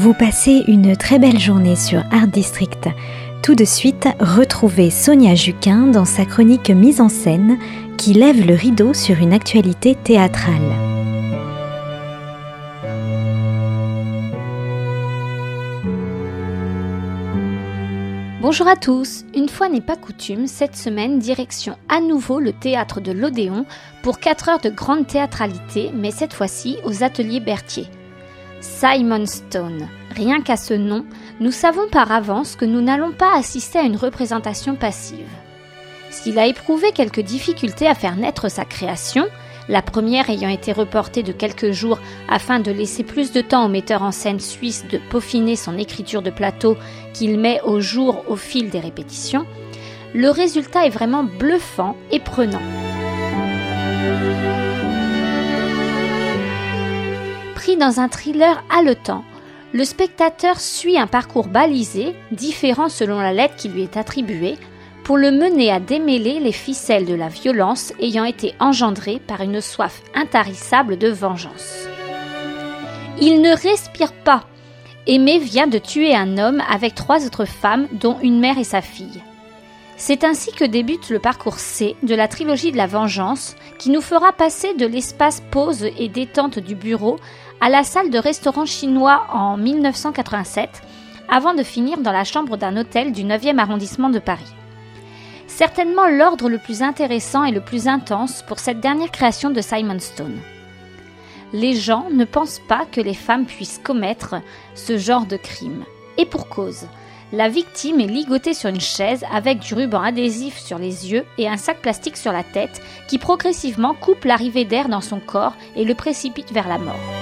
Vous passez une très belle journée sur Art District. Tout de suite, retrouvez Sonia Juquin dans sa chronique mise en scène qui lève le rideau sur une actualité théâtrale. Bonjour à tous, une fois n'est pas coutume, cette semaine direction à nouveau le théâtre de l'Odéon pour 4 heures de grande théâtralité, mais cette fois-ci aux ateliers Berthier. Simon Stone. Rien qu'à ce nom, nous savons par avance que nous n'allons pas assister à une représentation passive. S'il a éprouvé quelques difficultés à faire naître sa création, la première ayant été reportée de quelques jours afin de laisser plus de temps au metteur en scène suisse de peaufiner son écriture de plateau qu'il met au jour au fil des répétitions, le résultat est vraiment bluffant et prenant. Dans un thriller haletant, le spectateur suit un parcours balisé, différent selon la lettre qui lui est attribuée, pour le mener à démêler les ficelles de la violence ayant été engendrée par une soif intarissable de vengeance. Il ne respire pas. Aimé vient de tuer un homme avec trois autres femmes, dont une mère et sa fille. C'est ainsi que débute le parcours C de la trilogie de la vengeance, qui nous fera passer de l'espace pause et détente du bureau à la salle de restaurant chinois en 1987, avant de finir dans la chambre d'un hôtel du 9e arrondissement de Paris certainement l'ordre le plus intéressant et le plus intense pour cette dernière création de Simon Stone. Les gens ne pensent pas que les femmes puissent commettre ce genre de crime. Et pour cause. La victime est ligotée sur une chaise avec du ruban adhésif sur les yeux et un sac plastique sur la tête qui progressivement coupe l'arrivée d'air dans son corps et le précipite vers la mort.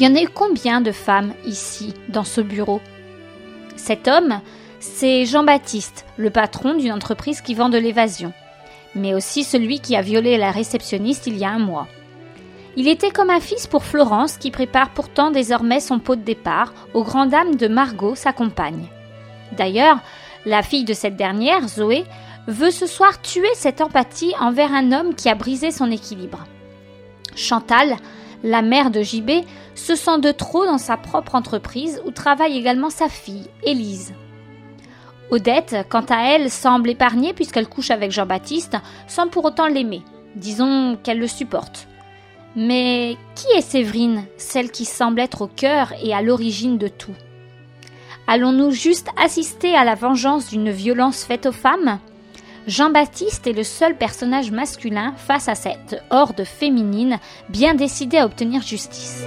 Il y en a eu combien de femmes ici, dans ce bureau? Cet homme, c'est Jean-Baptiste, le patron d'une entreprise qui vend de l'évasion, mais aussi celui qui a violé la réceptionniste il y a un mois. Il était comme un fils pour Florence qui prépare pourtant désormais son pot de départ aux grandes dames de Margot, sa compagne. D'ailleurs, la fille de cette dernière, Zoé, veut ce soir tuer cette empathie envers un homme qui a brisé son équilibre. Chantal, la mère de JB se sent de trop dans sa propre entreprise où travaille également sa fille, Élise. Odette, quant à elle, semble épargnée puisqu'elle couche avec Jean-Baptiste sans pour autant l'aimer. Disons qu'elle le supporte. Mais qui est Séverine, celle qui semble être au cœur et à l'origine de tout? Allons-nous juste assister à la vengeance d'une violence faite aux femmes? Jean-Baptiste est le seul personnage masculin face à cette horde féminine bien décidée à obtenir justice.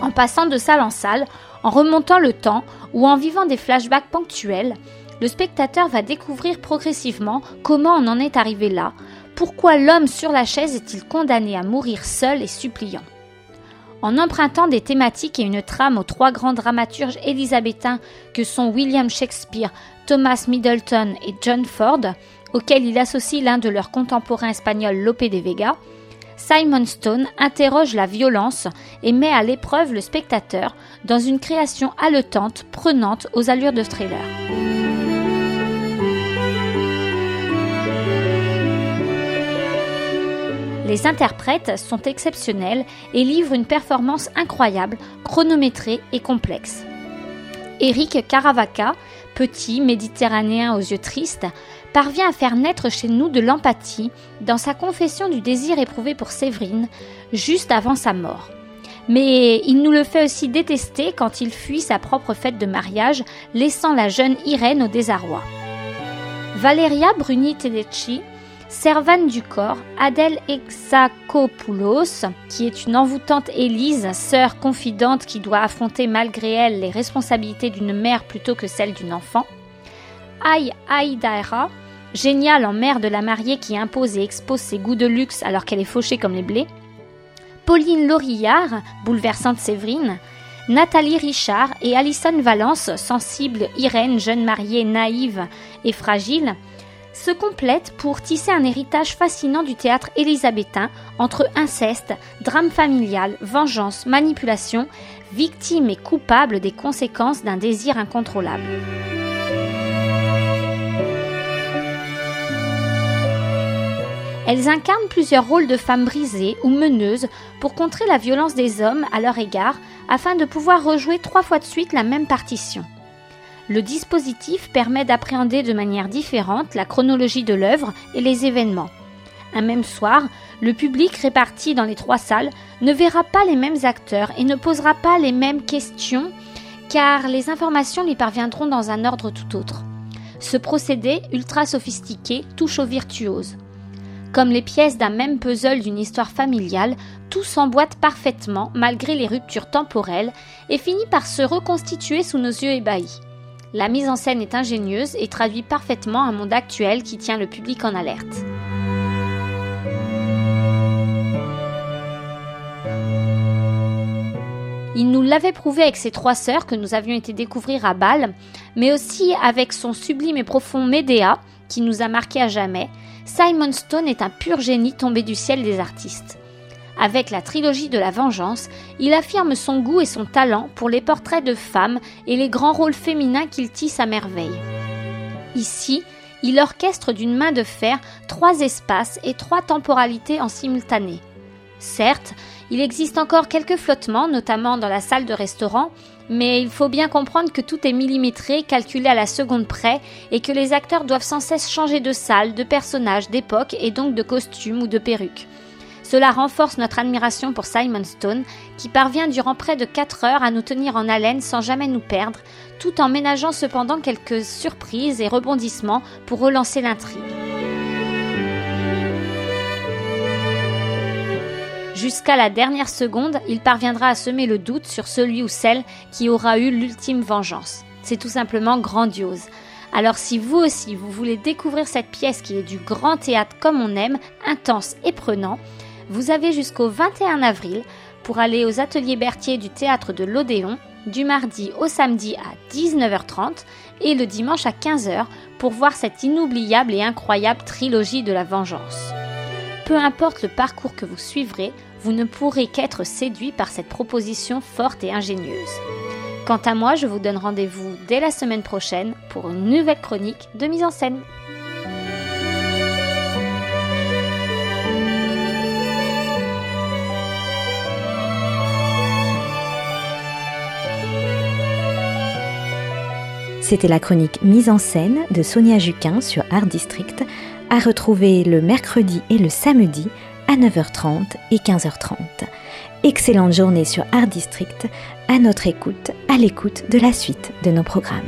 En passant de salle en salle, en remontant le temps ou en vivant des flashbacks ponctuels, le spectateur va découvrir progressivement comment on en est arrivé là, pourquoi l'homme sur la chaise est-il condamné à mourir seul et suppliant. En empruntant des thématiques et une trame aux trois grands dramaturges élisabétains que sont William Shakespeare, Thomas Middleton et John Ford, auxquels il associe l'un de leurs contemporains espagnols Lope de Vega, Simon Stone interroge la violence et met à l'épreuve le spectateur dans une création haletante, prenante aux allures de thriller. Les interprètes sont exceptionnels et livrent une performance incroyable, chronométrée et complexe. Eric Caravaca, petit méditerranéen aux yeux tristes, parvient à faire naître chez nous de l'empathie dans sa confession du désir éprouvé pour Séverine juste avant sa mort. Mais il nous le fait aussi détester quand il fuit sa propre fête de mariage, laissant la jeune Irène au désarroi. Valeria Bruni Tedeschi Servane du corps, Adèle Exakopoulos, qui est une envoûtante Élise, sœur confidente qui doit affronter malgré elle les responsabilités d'une mère plutôt que celles d'une enfant. Aïe Aïdaira, géniale en mère de la mariée qui impose et expose ses goûts de luxe alors qu'elle est fauchée comme les blés. Pauline Laurillard, bouleversante Séverine. Nathalie Richard et Alison Valence, sensible Irène, jeune mariée naïve et fragile se complètent pour tisser un héritage fascinant du théâtre élisabétain entre inceste, drame familial, vengeance, manipulation, victime et coupable des conséquences d'un désir incontrôlable. Elles incarnent plusieurs rôles de femmes brisées ou meneuses pour contrer la violence des hommes à leur égard afin de pouvoir rejouer trois fois de suite la même partition. Le dispositif permet d'appréhender de manière différente la chronologie de l'œuvre et les événements. Un même soir, le public réparti dans les trois salles ne verra pas les mêmes acteurs et ne posera pas les mêmes questions car les informations lui parviendront dans un ordre tout autre. Ce procédé ultra sophistiqué touche aux virtuoses. Comme les pièces d'un même puzzle d'une histoire familiale, tout s'emboîte parfaitement malgré les ruptures temporelles et finit par se reconstituer sous nos yeux ébahis. La mise en scène est ingénieuse et traduit parfaitement un monde actuel qui tient le public en alerte. Il nous l'avait prouvé avec ses trois sœurs que nous avions été découvrir à Bâle, mais aussi avec son sublime et profond Médéa, qui nous a marqué à jamais, Simon Stone est un pur génie tombé du ciel des artistes. Avec la trilogie de la vengeance, il affirme son goût et son talent pour les portraits de femmes et les grands rôles féminins qu'il tisse à merveille. Ici, il orchestre d'une main de fer trois espaces et trois temporalités en simultané. Certes, il existe encore quelques flottements, notamment dans la salle de restaurant, mais il faut bien comprendre que tout est millimétré, calculé à la seconde près, et que les acteurs doivent sans cesse changer de salle, de personnage, d'époque et donc de costume ou de perruque. Cela renforce notre admiration pour Simon Stone, qui parvient durant près de 4 heures à nous tenir en haleine sans jamais nous perdre, tout en ménageant cependant quelques surprises et rebondissements pour relancer l'intrigue. Jusqu'à la dernière seconde, il parviendra à semer le doute sur celui ou celle qui aura eu l'ultime vengeance. C'est tout simplement grandiose. Alors si vous aussi vous voulez découvrir cette pièce qui est du grand théâtre comme on aime, intense et prenant, vous avez jusqu'au 21 avril pour aller aux ateliers Berthier du théâtre de l'Odéon du mardi au samedi à 19h30 et le dimanche à 15h pour voir cette inoubliable et incroyable trilogie de la vengeance. Peu importe le parcours que vous suivrez, vous ne pourrez qu'être séduit par cette proposition forte et ingénieuse. Quant à moi, je vous donne rendez-vous dès la semaine prochaine pour une nouvelle chronique de mise en scène. C'était la chronique mise en scène de Sonia Juquin sur Art District, à retrouver le mercredi et le samedi à 9h30 et 15h30. Excellente journée sur Art District, à notre écoute, à l'écoute de la suite de nos programmes.